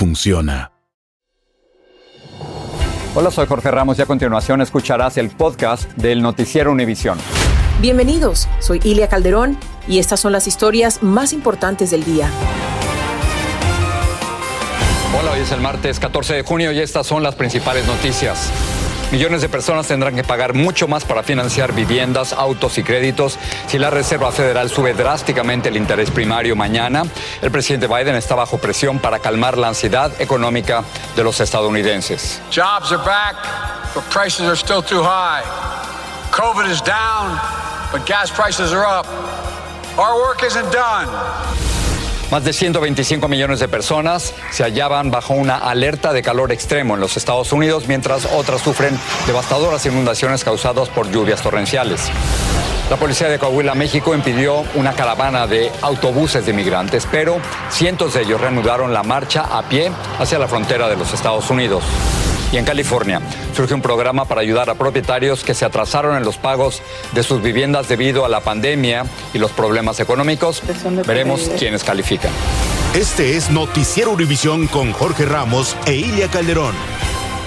funciona. Hola, soy Jorge Ramos y a continuación escucharás el podcast del Noticiero Univisión. Bienvenidos, soy Ilia Calderón y estas son las historias más importantes del día. Hola, hoy es el martes 14 de junio y estas son las principales noticias. Millones de personas tendrán que pagar mucho más para financiar viviendas, autos y créditos si la Reserva Federal sube drásticamente el interés primario mañana. El presidente Biden está bajo presión para calmar la ansiedad económica de los estadounidenses. Jobs are back, but prices are still too high. COVID is down, but gas prices are up. Our work isn't done. Más de 125 millones de personas se hallaban bajo una alerta de calor extremo en los Estados Unidos, mientras otras sufren devastadoras inundaciones causadas por lluvias torrenciales. La policía de Coahuila, México, impidió una caravana de autobuses de migrantes, pero cientos de ellos reanudaron la marcha a pie hacia la frontera de los Estados Unidos. Y en California surge un programa para ayudar a propietarios que se atrasaron en los pagos de sus viviendas debido a la pandemia y los problemas económicos. Veremos quiénes califican. Este es Noticiero Univisión con Jorge Ramos e Ilia Calderón.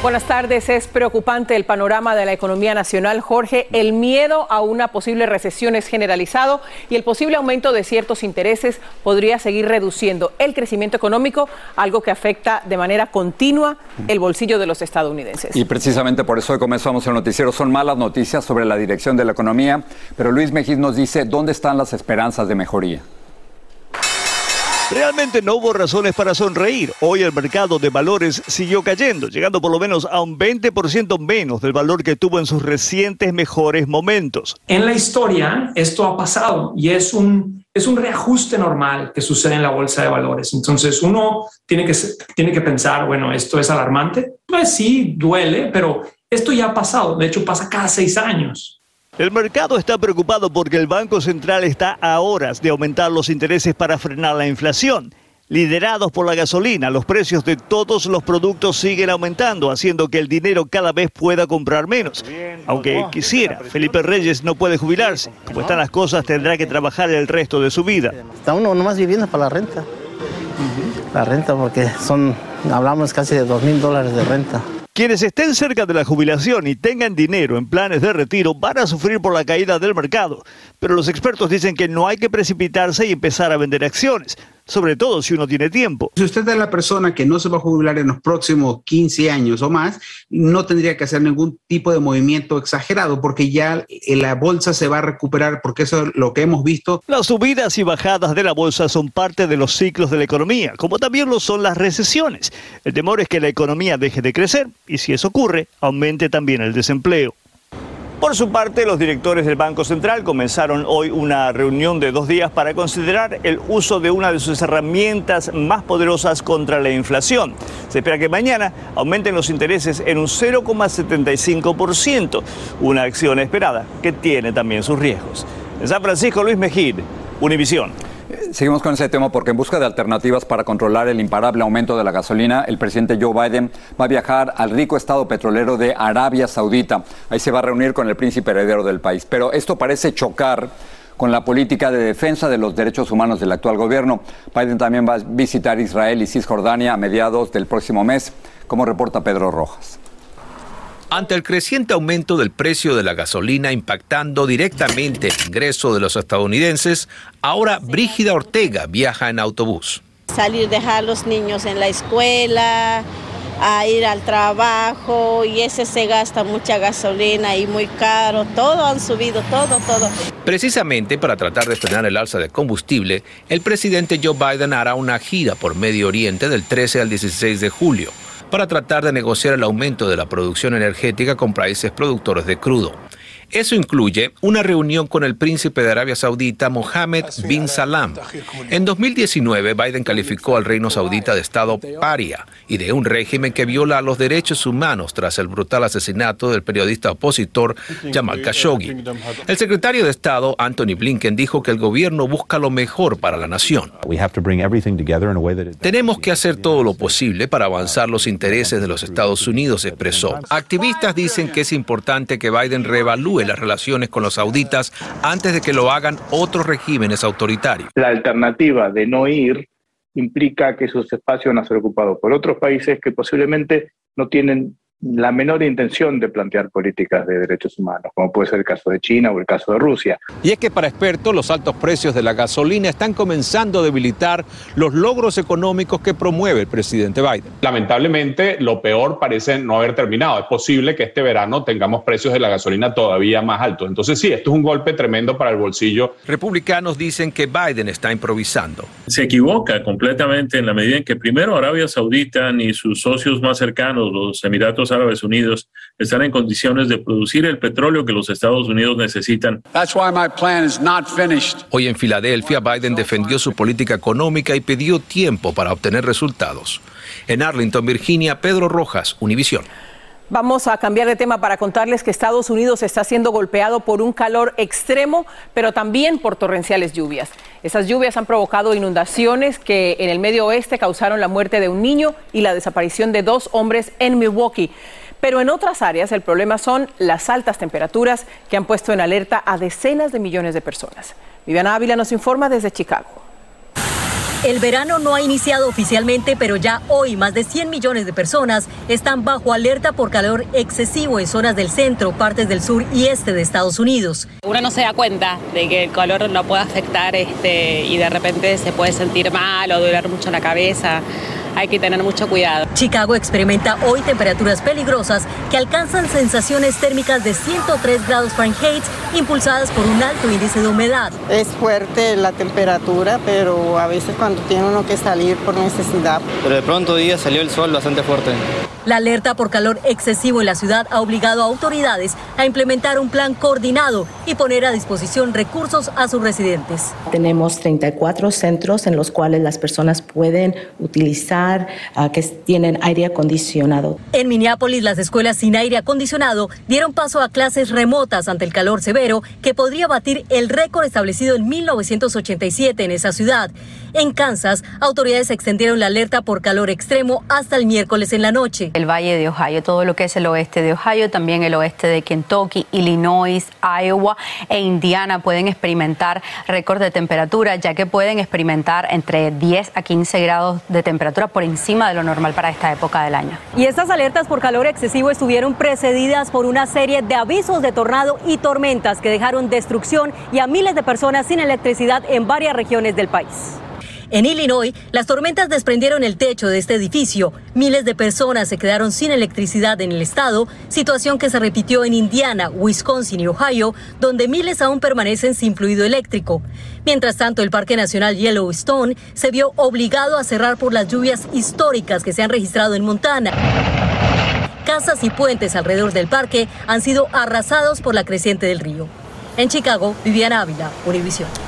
Buenas tardes. Es preocupante el panorama de la economía nacional, Jorge. El miedo a una posible recesión es generalizado y el posible aumento de ciertos intereses podría seguir reduciendo el crecimiento económico, algo que afecta de manera continua el bolsillo de los estadounidenses. Y precisamente por eso hoy comenzamos el noticiero. Son malas noticias sobre la dirección de la economía, pero Luis Mejís nos dice dónde están las esperanzas de mejoría. Realmente no hubo razones para sonreír. Hoy el mercado de valores siguió cayendo, llegando por lo menos a un 20% menos del valor que tuvo en sus recientes mejores momentos. En la historia esto ha pasado y es un, es un reajuste normal que sucede en la bolsa de valores. Entonces uno tiene que, tiene que pensar, bueno, ¿esto es alarmante? Pues sí, duele, pero esto ya ha pasado. De hecho, pasa cada seis años. El mercado está preocupado porque el Banco Central está a horas de aumentar los intereses para frenar la inflación. Liderados por la gasolina, los precios de todos los productos siguen aumentando, haciendo que el dinero cada vez pueda comprar menos. Aunque quisiera, Felipe Reyes no puede jubilarse. Como están las cosas, tendrá que trabajar el resto de su vida. Está uno nomás viviendo para la renta. La renta, porque son, hablamos casi de dos mil dólares de renta. Quienes estén cerca de la jubilación y tengan dinero en planes de retiro van a sufrir por la caída del mercado, pero los expertos dicen que no hay que precipitarse y empezar a vender acciones, sobre todo si uno tiene tiempo. Si usted es la persona que no se va a jubilar en los próximos 15 años o más, no tendría que hacer ningún tipo de movimiento exagerado porque ya la bolsa se va a recuperar porque eso es lo que hemos visto. Las subidas y bajadas de la bolsa son parte de los ciclos de la economía, como también lo son las recesiones. El temor es que la economía deje de crecer y si eso ocurre, aumente también el desempleo. Por su parte, los directores del Banco Central comenzaron hoy una reunión de dos días para considerar el uso de una de sus herramientas más poderosas contra la inflación. Se espera que mañana aumenten los intereses en un 0,75%, una acción esperada que tiene también sus riesgos. En San Francisco, Luis Mejid, Univisión. Seguimos con ese tema porque en busca de alternativas para controlar el imparable aumento de la gasolina, el presidente Joe Biden va a viajar al rico estado petrolero de Arabia Saudita. Ahí se va a reunir con el príncipe heredero del país. Pero esto parece chocar con la política de defensa de los derechos humanos del actual gobierno. Biden también va a visitar Israel y Cisjordania a mediados del próximo mes, como reporta Pedro Rojas. Ante el creciente aumento del precio de la gasolina impactando directamente el ingreso de los estadounidenses, ahora Brígida Ortega viaja en autobús. Salir, dejar a los niños en la escuela, a ir al trabajo y ese se gasta mucha gasolina y muy caro. Todo han subido, todo, todo. Precisamente para tratar de frenar el alza de combustible, el presidente Joe Biden hará una gira por Medio Oriente del 13 al 16 de julio para tratar de negociar el aumento de la producción energética con países productores de crudo. Eso incluye una reunión con el príncipe de Arabia Saudita, Mohammed bin Salam. En 2019, Biden calificó al reino saudita de Estado paria y de un régimen que viola los derechos humanos tras el brutal asesinato del periodista opositor Jamal Khashoggi. El secretario de Estado, Anthony Blinken, dijo que el gobierno busca lo mejor para la nación. Tenemos que hacer todo lo posible para avanzar los intereses de los Estados Unidos, expresó. Activistas dicen que es importante que Biden reevalúe las relaciones con los sauditas antes de que lo hagan otros regímenes autoritarios. La alternativa de no ir implica que esos espacios van a ser ocupados por otros países que posiblemente no tienen la menor intención de plantear políticas de derechos humanos, como puede ser el caso de China o el caso de Rusia. Y es que para expertos los altos precios de la gasolina están comenzando a debilitar los logros económicos que promueve el presidente Biden. Lamentablemente, lo peor parece no haber terminado. Es posible que este verano tengamos precios de la gasolina todavía más altos. Entonces sí, esto es un golpe tremendo para el bolsillo. Republicanos dicen que Biden está improvisando. Se equivoca completamente en la medida en que primero Arabia Saudita ni sus socios más cercanos, los Emiratos Árabes Unidos están en condiciones de producir el petróleo que los Estados Unidos necesitan. Hoy en Filadelfia, Biden defendió su política económica y pidió tiempo para obtener resultados. En Arlington, Virginia, Pedro Rojas, Univisión. Vamos a cambiar de tema para contarles que Estados Unidos está siendo golpeado por un calor extremo, pero también por torrenciales lluvias. Esas lluvias han provocado inundaciones que en el medio oeste causaron la muerte de un niño y la desaparición de dos hombres en Milwaukee. Pero en otras áreas el problema son las altas temperaturas que han puesto en alerta a decenas de millones de personas. Viviana Ávila nos informa desde Chicago. El verano no ha iniciado oficialmente, pero ya hoy más de 100 millones de personas están bajo alerta por calor excesivo en zonas del centro, partes del sur y este de Estados Unidos. Uno no se da cuenta de que el calor lo puede afectar este, y de repente se puede sentir mal o doler mucho la cabeza hay que tener mucho cuidado. Chicago experimenta hoy temperaturas peligrosas que alcanzan sensaciones térmicas de 103 grados Fahrenheit impulsadas por un alto índice de humedad. Es fuerte la temperatura, pero a veces cuando tiene uno que salir por necesidad. Pero de pronto día salió el sol bastante fuerte. La alerta por calor excesivo en la ciudad ha obligado a autoridades a implementar un plan coordinado y poner a disposición recursos a sus residentes. Tenemos 34 centros en los cuales las personas pueden utilizar, uh, que tienen aire acondicionado. En Minneapolis, las escuelas sin aire acondicionado dieron paso a clases remotas ante el calor severo que podría batir el récord establecido en 1987 en esa ciudad. En Kansas, autoridades extendieron la alerta por calor extremo hasta el miércoles en la noche. El Valle de Ohio, todo lo que es el oeste de Ohio, también el oeste de Kentucky, Illinois, Iowa e Indiana pueden experimentar récord de temperatura, ya que pueden experimentar entre 10 a 15 grados de temperatura por encima de lo normal para esta época del año. Y estas alertas por calor excesivo estuvieron precedidas por una serie de avisos de tornado y tormentas que dejaron destrucción y a miles de personas sin electricidad en varias regiones del país. En Illinois, las tormentas desprendieron el techo de este edificio. Miles de personas se quedaron sin electricidad en el estado, situación que se repitió en Indiana, Wisconsin y Ohio, donde miles aún permanecen sin fluido eléctrico. Mientras tanto, el Parque Nacional Yellowstone se vio obligado a cerrar por las lluvias históricas que se han registrado en Montana. Casas y puentes alrededor del parque han sido arrasados por la creciente del río. En Chicago, Viviana Ávila, Univision.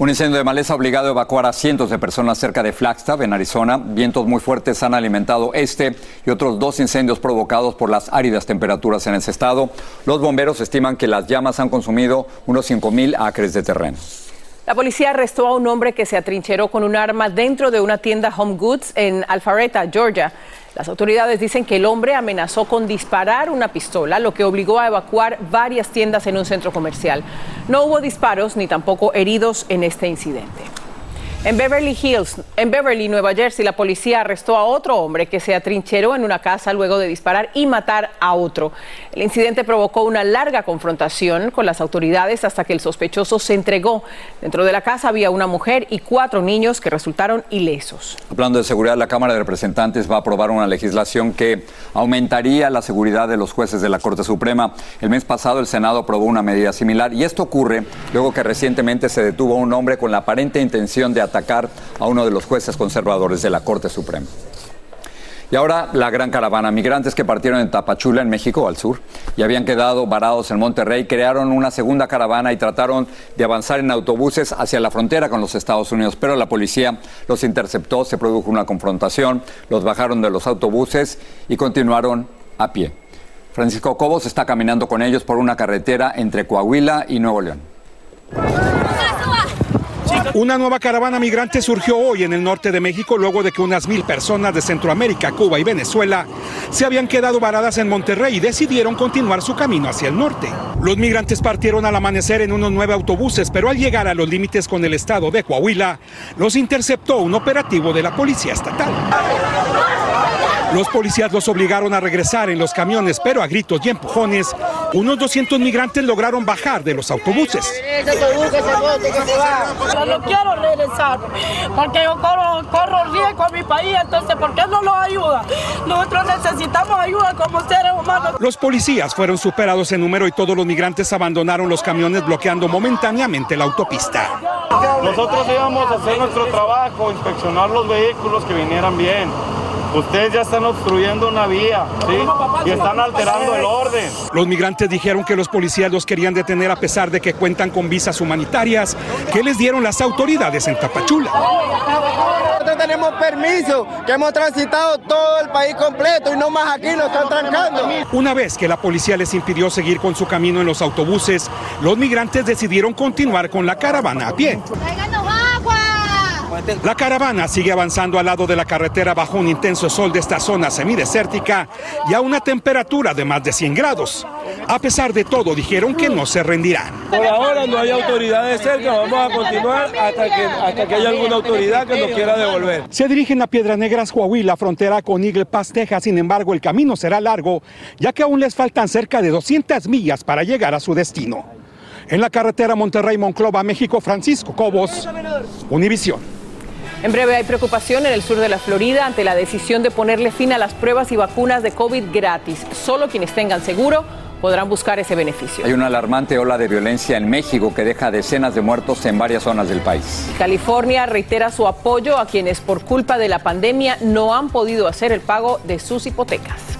Un incendio de maleza ha obligado a evacuar a cientos de personas cerca de Flagstaff, en Arizona. Vientos muy fuertes han alimentado este y otros dos incendios provocados por las áridas temperaturas en ese estado. Los bomberos estiman que las llamas han consumido unos 5.000 acres de terreno. La policía arrestó a un hombre que se atrincheró con un arma dentro de una tienda Home Goods en Alpharetta, Georgia. Las autoridades dicen que el hombre amenazó con disparar una pistola, lo que obligó a evacuar varias tiendas en un centro comercial. No hubo disparos ni tampoco heridos en este incidente. En Beverly Hills, en Beverly, Nueva Jersey, la policía arrestó a otro hombre que se atrincheró en una casa luego de disparar y matar a otro. El incidente provocó una larga confrontación con las autoridades hasta que el sospechoso se entregó. Dentro de la casa había una mujer y cuatro niños que resultaron ilesos. Hablando de seguridad, la Cámara de Representantes va a aprobar una legislación que aumentaría la seguridad de los jueces de la Corte Suprema. El mes pasado el Senado aprobó una medida similar y esto ocurre luego que recientemente se detuvo a un hombre con la aparente intención de atacar a uno de los jueces conservadores de la Corte Suprema. Y ahora la gran caravana. Migrantes que partieron en Tapachula, en México, al sur, y habían quedado varados en Monterrey, crearon una segunda caravana y trataron de avanzar en autobuses hacia la frontera con los Estados Unidos. Pero la policía los interceptó, se produjo una confrontación, los bajaron de los autobuses y continuaron a pie. Francisco Cobos está caminando con ellos por una carretera entre Coahuila y Nuevo León. Una nueva caravana migrante surgió hoy en el norte de México luego de que unas mil personas de Centroamérica, Cuba y Venezuela se habían quedado varadas en Monterrey y decidieron continuar su camino hacia el norte. Los migrantes partieron al amanecer en unos nueve autobuses, pero al llegar a los límites con el estado de Coahuila, los interceptó un operativo de la Policía Estatal. Los policías los obligaron a regresar en los camiones, pero a gritos y empujones, unos 200 migrantes lograron bajar de los autobuses. Pero no quiero regresar, porque yo corro, corro riesgo a mi país, entonces ¿por qué no nos ayuda? Nosotros necesitamos ayuda como seres humanos. Los policías fueron superados en número y todos los migrantes abandonaron los camiones bloqueando momentáneamente la autopista. Nosotros íbamos a hacer nuestro trabajo, inspeccionar los vehículos que vinieran bien. Ustedes ya están obstruyendo una vía, ¿sí? Y están alterando el orden. Los migrantes dijeron que los policías los querían detener a pesar de que cuentan con visas humanitarias que les dieron las autoridades en Tapachula. Nosotros tenemos permiso, que hemos transitado todo el país completo y no más aquí nos están trancando. Una vez que la policía les impidió seguir con su camino en los autobuses, los migrantes decidieron continuar con la caravana a pie. La caravana sigue avanzando al lado de la carretera bajo un intenso sol de esta zona semidesértica y a una temperatura de más de 100 grados. A pesar de todo, dijeron que no se rendirán. Por ahora no hay autoridades cerca, vamos a continuar hasta que, hasta que haya alguna autoridad que nos quiera devolver. Se dirigen a Piedras Negras, Coahuila, frontera con Eagle Pass, Texas. Sin embargo, el camino será largo, ya que aún les faltan cerca de 200 millas para llegar a su destino. En la carretera Monterrey-Monclova, México, Francisco Cobos, Univisión. En breve hay preocupación en el sur de la Florida ante la decisión de ponerle fin a las pruebas y vacunas de COVID gratis. Solo quienes tengan seguro podrán buscar ese beneficio. Hay una alarmante ola de violencia en México que deja decenas de muertos en varias zonas del país. California reitera su apoyo a quienes por culpa de la pandemia no han podido hacer el pago de sus hipotecas.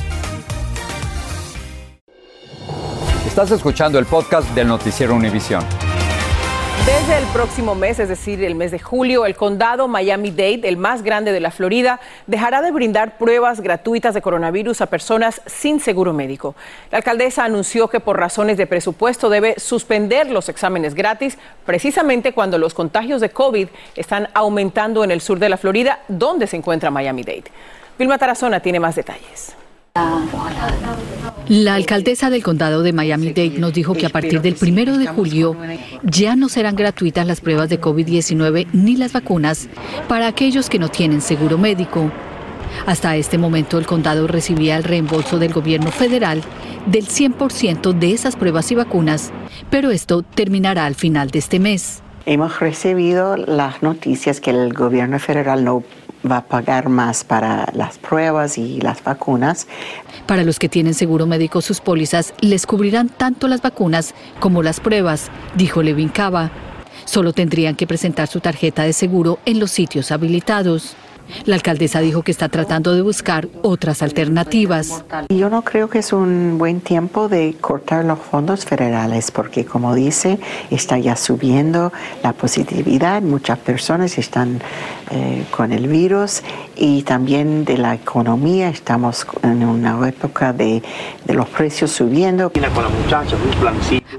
Estás escuchando el podcast del noticiero Univisión. Desde el próximo mes, es decir, el mes de julio, el condado Miami-Dade, el más grande de la Florida, dejará de brindar pruebas gratuitas de coronavirus a personas sin seguro médico. La alcaldesa anunció que por razones de presupuesto debe suspender los exámenes gratis, precisamente cuando los contagios de COVID están aumentando en el sur de la Florida, donde se encuentra Miami-Dade. Vilma Tarazona tiene más detalles. La alcaldesa del condado de Miami-Dade nos dijo que a partir del primero de julio ya no serán gratuitas las pruebas de COVID-19 ni las vacunas para aquellos que no tienen seguro médico. Hasta este momento el condado recibía el reembolso del gobierno federal del 100% de esas pruebas y vacunas, pero esto terminará al final de este mes. Hemos recibido las noticias que el gobierno federal no va a pagar más para las pruebas y las vacunas. Para los que tienen seguro médico, sus pólizas les cubrirán tanto las vacunas como las pruebas, dijo Levin Cava. Solo tendrían que presentar su tarjeta de seguro en los sitios habilitados. La alcaldesa dijo que está tratando de buscar otras alternativas. Yo no creo que es un buen tiempo de cortar los fondos federales porque, como dice, está ya subiendo la positividad. Muchas personas están eh, con el virus y también de la economía. Estamos en una época de, de los precios subiendo.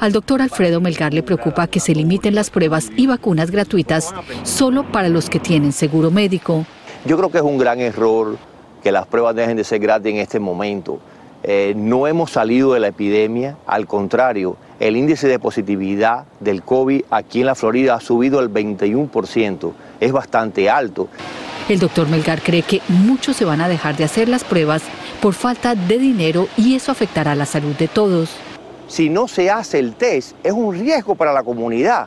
Al doctor Alfredo Melgar le preocupa que se limiten las pruebas y vacunas gratuitas solo para los que tienen seguro médico. Yo creo que es un gran error que las pruebas dejen de ser gratis en este momento. Eh, no hemos salido de la epidemia, al contrario, el índice de positividad del COVID aquí en la Florida ha subido el 21%, es bastante alto. El doctor Melgar cree que muchos se van a dejar de hacer las pruebas por falta de dinero y eso afectará la salud de todos. Si no se hace el test, es un riesgo para la comunidad,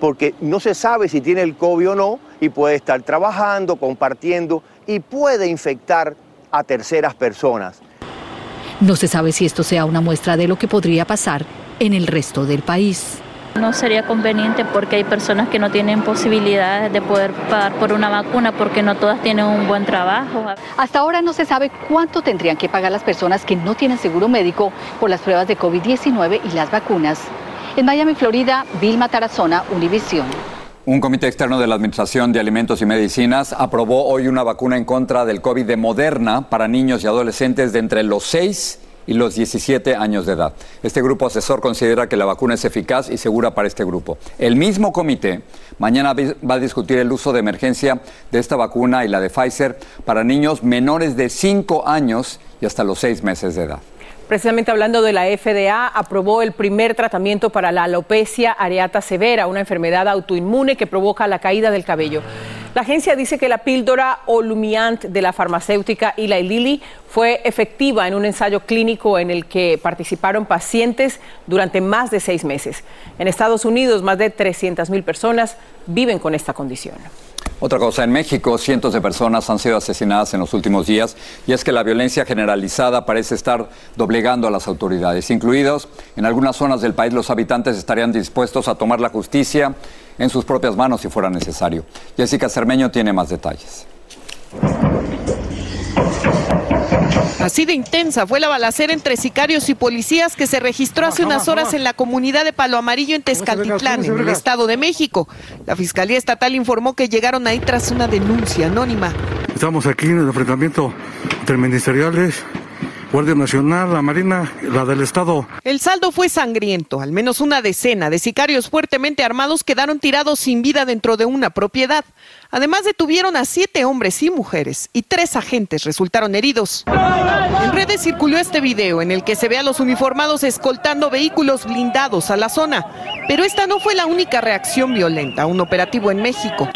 porque no se sabe si tiene el COVID o no y puede estar trabajando, compartiendo y puede infectar a terceras personas. No se sabe si esto sea una muestra de lo que podría pasar en el resto del país. No sería conveniente porque hay personas que no tienen posibilidades de poder pagar por una vacuna porque no todas tienen un buen trabajo. Hasta ahora no se sabe cuánto tendrían que pagar las personas que no tienen seguro médico por las pruebas de COVID-19 y las vacunas. En Miami, Florida, Vilma Tarazona, Univisión. Un comité externo de la Administración de Alimentos y Medicinas aprobó hoy una vacuna en contra del COVID de Moderna para niños y adolescentes de entre los 6 y los 17 años de edad. Este grupo asesor considera que la vacuna es eficaz y segura para este grupo. El mismo comité mañana va a discutir el uso de emergencia de esta vacuna y la de Pfizer para niños menores de 5 años y hasta los 6 meses de edad. Precisamente hablando de la FDA, aprobó el primer tratamiento para la alopecia areata severa, una enfermedad autoinmune que provoca la caída del cabello. La agencia dice que la píldora Olumiant de la farmacéutica Eli Lilly fue efectiva en un ensayo clínico en el que participaron pacientes durante más de seis meses. En Estados Unidos, más de 300 mil personas viven con esta condición. Otra cosa, en México cientos de personas han sido asesinadas en los últimos días y es que la violencia generalizada parece estar doblegando a las autoridades, incluidos en algunas zonas del país los habitantes estarían dispuestos a tomar la justicia en sus propias manos si fuera necesario. Jessica Cermeño tiene más detalles. Así de intensa fue la balacera entre sicarios y policías que se registró hace unas horas en la comunidad de Palo Amarillo en Tezcatitlán, en el Estado de México. La Fiscalía Estatal informó que llegaron ahí tras una denuncia anónima. Estamos aquí en el enfrentamiento entre ministeriales Guardia Nacional, la Marina, la del Estado. El saldo fue sangriento. Al menos una decena de sicarios fuertemente armados quedaron tirados sin vida dentro de una propiedad. Además detuvieron a siete hombres y mujeres y tres agentes resultaron heridos. En redes circuló este video en el que se ve a los uniformados escoltando vehículos blindados a la zona. Pero esta no fue la única reacción violenta a un operativo en México.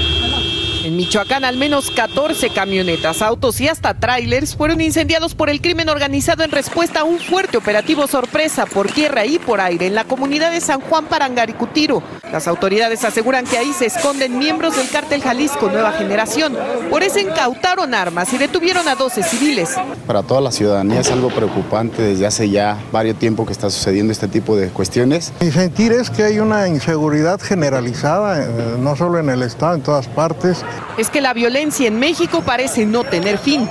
En Michoacán, al menos 14 camionetas, autos y hasta trailers fueron incendiados por el crimen organizado en respuesta a un fuerte operativo sorpresa por tierra y por aire en la comunidad de San Juan Parangaricutiro. Las autoridades aseguran que ahí se esconden miembros del cártel Jalisco Nueva Generación. Por eso incautaron armas y detuvieron a 12 civiles. Para toda la ciudadanía es algo preocupante desde hace ya varios tiempo que está sucediendo este tipo de cuestiones. Mi sentir es que hay una inseguridad generalizada, eh, no solo en el Estado, en todas partes es que la violencia en México parece no tener fin.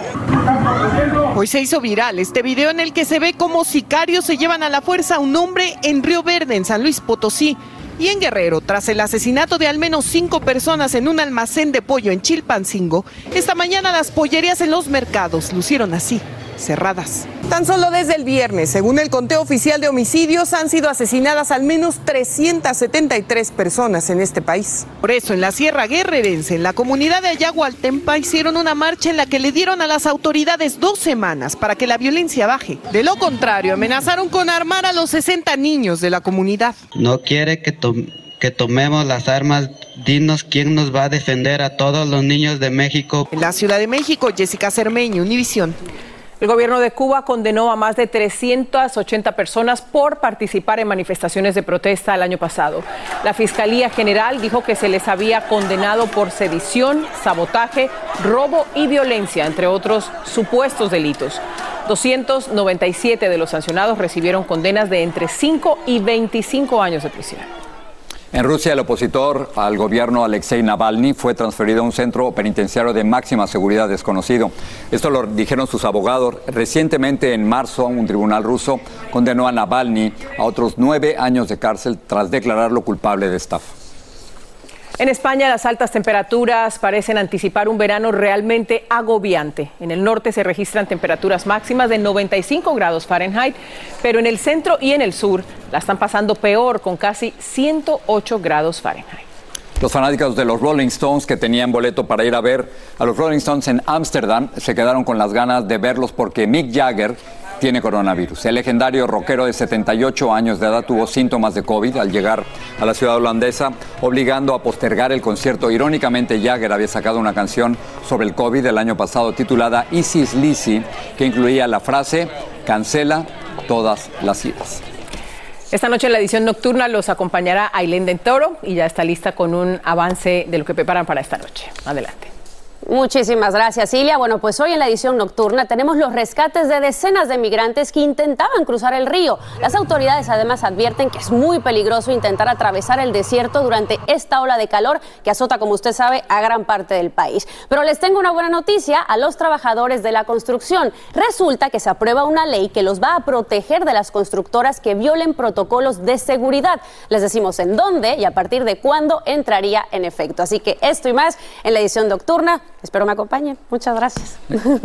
Hoy se hizo viral este video en el que se ve cómo sicarios se llevan a la fuerza a un hombre en Río Verde, en San Luis Potosí. Y en Guerrero, tras el asesinato de al menos cinco personas en un almacén de pollo en Chilpancingo, esta mañana las pollerías en los mercados lucieron así, cerradas. Tan solo desde el viernes, según el conteo oficial de homicidios, han sido asesinadas al menos 373 personas en este país. Por eso, en la Sierra Guerrerense, en la comunidad de Ayagualtempa, hicieron una marcha en la que le dieron a las autoridades dos semanas para que la violencia baje. De lo contrario, amenazaron con armar a los 60 niños de la comunidad. No quiere que, que tomemos las armas dinos quién nos va a defender a todos los niños de México. En la Ciudad de México, Jessica Cermeño, Univisión. El gobierno de Cuba condenó a más de 380 personas por participar en manifestaciones de protesta el año pasado. La Fiscalía General dijo que se les había condenado por sedición, sabotaje, robo y violencia, entre otros supuestos delitos. 297 de los sancionados recibieron condenas de entre 5 y 25 años de prisión. En Rusia, el opositor al gobierno Alexei Navalny fue transferido a un centro penitenciario de máxima seguridad desconocido. Esto lo dijeron sus abogados. Recientemente, en marzo, un tribunal ruso condenó a Navalny a otros nueve años de cárcel tras declararlo culpable de estafa. En España las altas temperaturas parecen anticipar un verano realmente agobiante. En el norte se registran temperaturas máximas de 95 grados Fahrenheit, pero en el centro y en el sur la están pasando peor con casi 108 grados Fahrenheit. Los fanáticos de los Rolling Stones que tenían boleto para ir a ver a los Rolling Stones en Ámsterdam se quedaron con las ganas de verlos porque Mick Jagger tiene coronavirus. El legendario rockero de 78 años de edad tuvo síntomas de COVID al llegar a la ciudad holandesa, obligando a postergar el concierto. Irónicamente, Jagger había sacado una canción sobre el COVID el año pasado titulada Isis Lisi, que incluía la frase cancela todas las idas. Esta noche en la edición nocturna los acompañará Ailén Toro y ya está lista con un avance de lo que preparan para esta noche. Adelante. Muchísimas gracias, Silvia. Bueno, pues hoy en la edición nocturna tenemos los rescates de decenas de migrantes que intentaban cruzar el río. Las autoridades además advierten que es muy peligroso intentar atravesar el desierto durante esta ola de calor que azota, como usted sabe, a gran parte del país. Pero les tengo una buena noticia a los trabajadores de la construcción. Resulta que se aprueba una ley que los va a proteger de las constructoras que violen protocolos de seguridad. Les decimos en dónde y a partir de cuándo entraría en efecto. Así que esto y más en la edición nocturna. Espero me acompañen. Muchas gracias.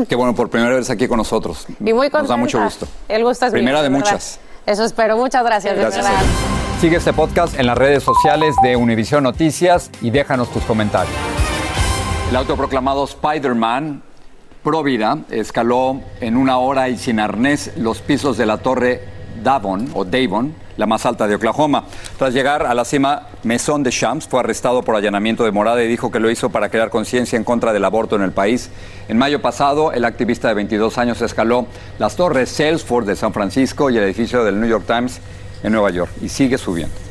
Qué bueno, por primera vez aquí con nosotros. Y muy contenta. Nos da mucho gusto. El gusto es Primera mío, de verdad. muchas. Eso espero. Muchas gracias. de Gracias. verdad. Sigue este podcast en las redes sociales de Univision Noticias y déjanos tus comentarios. El autoproclamado Spider-Man Pro Vida escaló en una hora y sin arnés los pisos de la torre Davon o Davon, la más alta de Oklahoma. Tras llegar a la cima, Maison de Champs fue arrestado por allanamiento de morada y dijo que lo hizo para crear conciencia en contra del aborto en el país. En mayo pasado, el activista de 22 años escaló las torres Salesforce de San Francisco y el edificio del New York Times en Nueva York y sigue subiendo.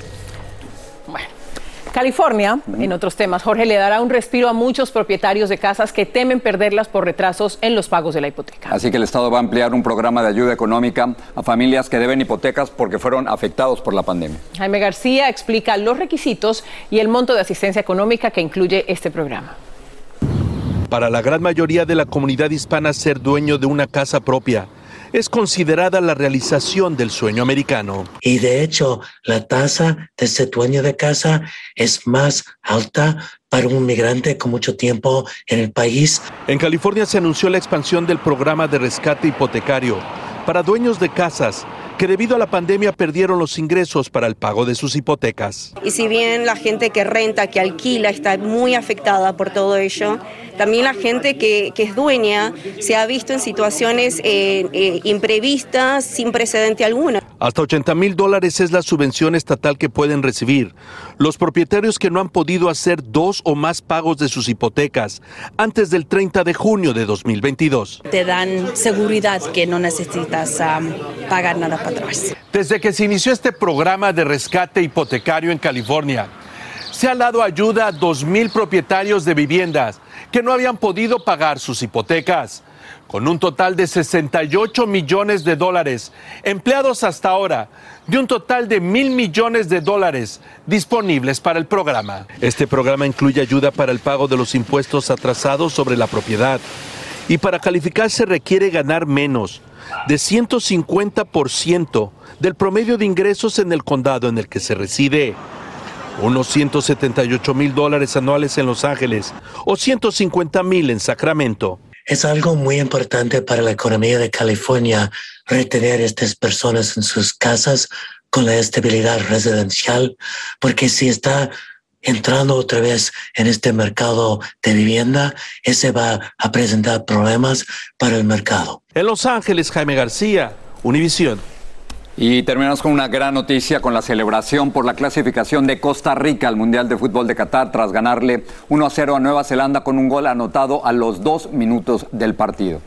California, en otros temas, Jorge le dará un respiro a muchos propietarios de casas que temen perderlas por retrasos en los pagos de la hipoteca. Así que el Estado va a ampliar un programa de ayuda económica a familias que deben hipotecas porque fueron afectados por la pandemia. Jaime García explica los requisitos y el monto de asistencia económica que incluye este programa. Para la gran mayoría de la comunidad hispana, ser dueño de una casa propia es considerada la realización del sueño americano. Y de hecho, la tasa de ese dueño de casa es más alta para un migrante con mucho tiempo en el país. En California se anunció la expansión del programa de rescate hipotecario para dueños de casas que debido a la pandemia perdieron los ingresos para el pago de sus hipotecas. Y si bien la gente que renta, que alquila, está muy afectada por todo ello, también la gente que, que es dueña se ha visto en situaciones eh, eh, imprevistas, sin precedente alguno. Hasta 80 mil dólares es la subvención estatal que pueden recibir los propietarios que no han podido hacer dos o más pagos de sus hipotecas antes del 30 de junio de 2022. Te dan seguridad que no necesitas um, pagar nada para atrás. Desde que se inició este programa de rescate hipotecario en California, se ha dado ayuda a 2.000 propietarios de viviendas que no habían podido pagar sus hipotecas, con un total de 68 millones de dólares empleados hasta ahora, de un total de mil millones de dólares disponibles para el programa. Este programa incluye ayuda para el pago de los impuestos atrasados sobre la propiedad y para calificar se requiere ganar menos de 150% del promedio de ingresos en el condado en el que se reside. Unos 178 mil dólares anuales en Los Ángeles o 150 mil en Sacramento. Es algo muy importante para la economía de California retener a estas personas en sus casas con la estabilidad residencial, porque si está entrando otra vez en este mercado de vivienda, ese va a presentar problemas para el mercado. En Los Ángeles, Jaime García, Univisión. Y terminamos con una gran noticia con la celebración por la clasificación de Costa Rica al Mundial de Fútbol de Qatar tras ganarle 1 a 0 a Nueva Zelanda con un gol anotado a los dos minutos del partido.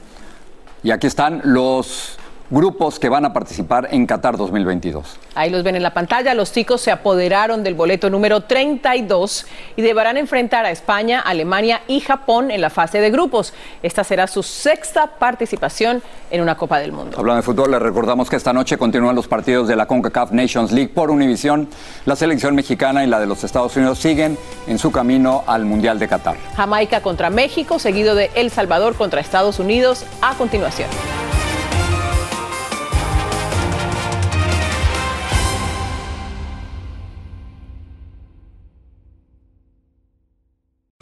Y aquí están los grupos que van a participar en Qatar 2022. Ahí los ven en la pantalla. Los chicos se apoderaron del boleto número 32 y deberán enfrentar a España, Alemania y Japón en la fase de grupos. Esta será su sexta participación en una Copa del Mundo. Hablando de fútbol, les recordamos que esta noche continúan los partidos de la CONCACAF Nations League por Univisión. La selección mexicana y la de los Estados Unidos siguen en su camino al Mundial de Qatar. Jamaica contra México, seguido de El Salvador contra Estados Unidos a continuación.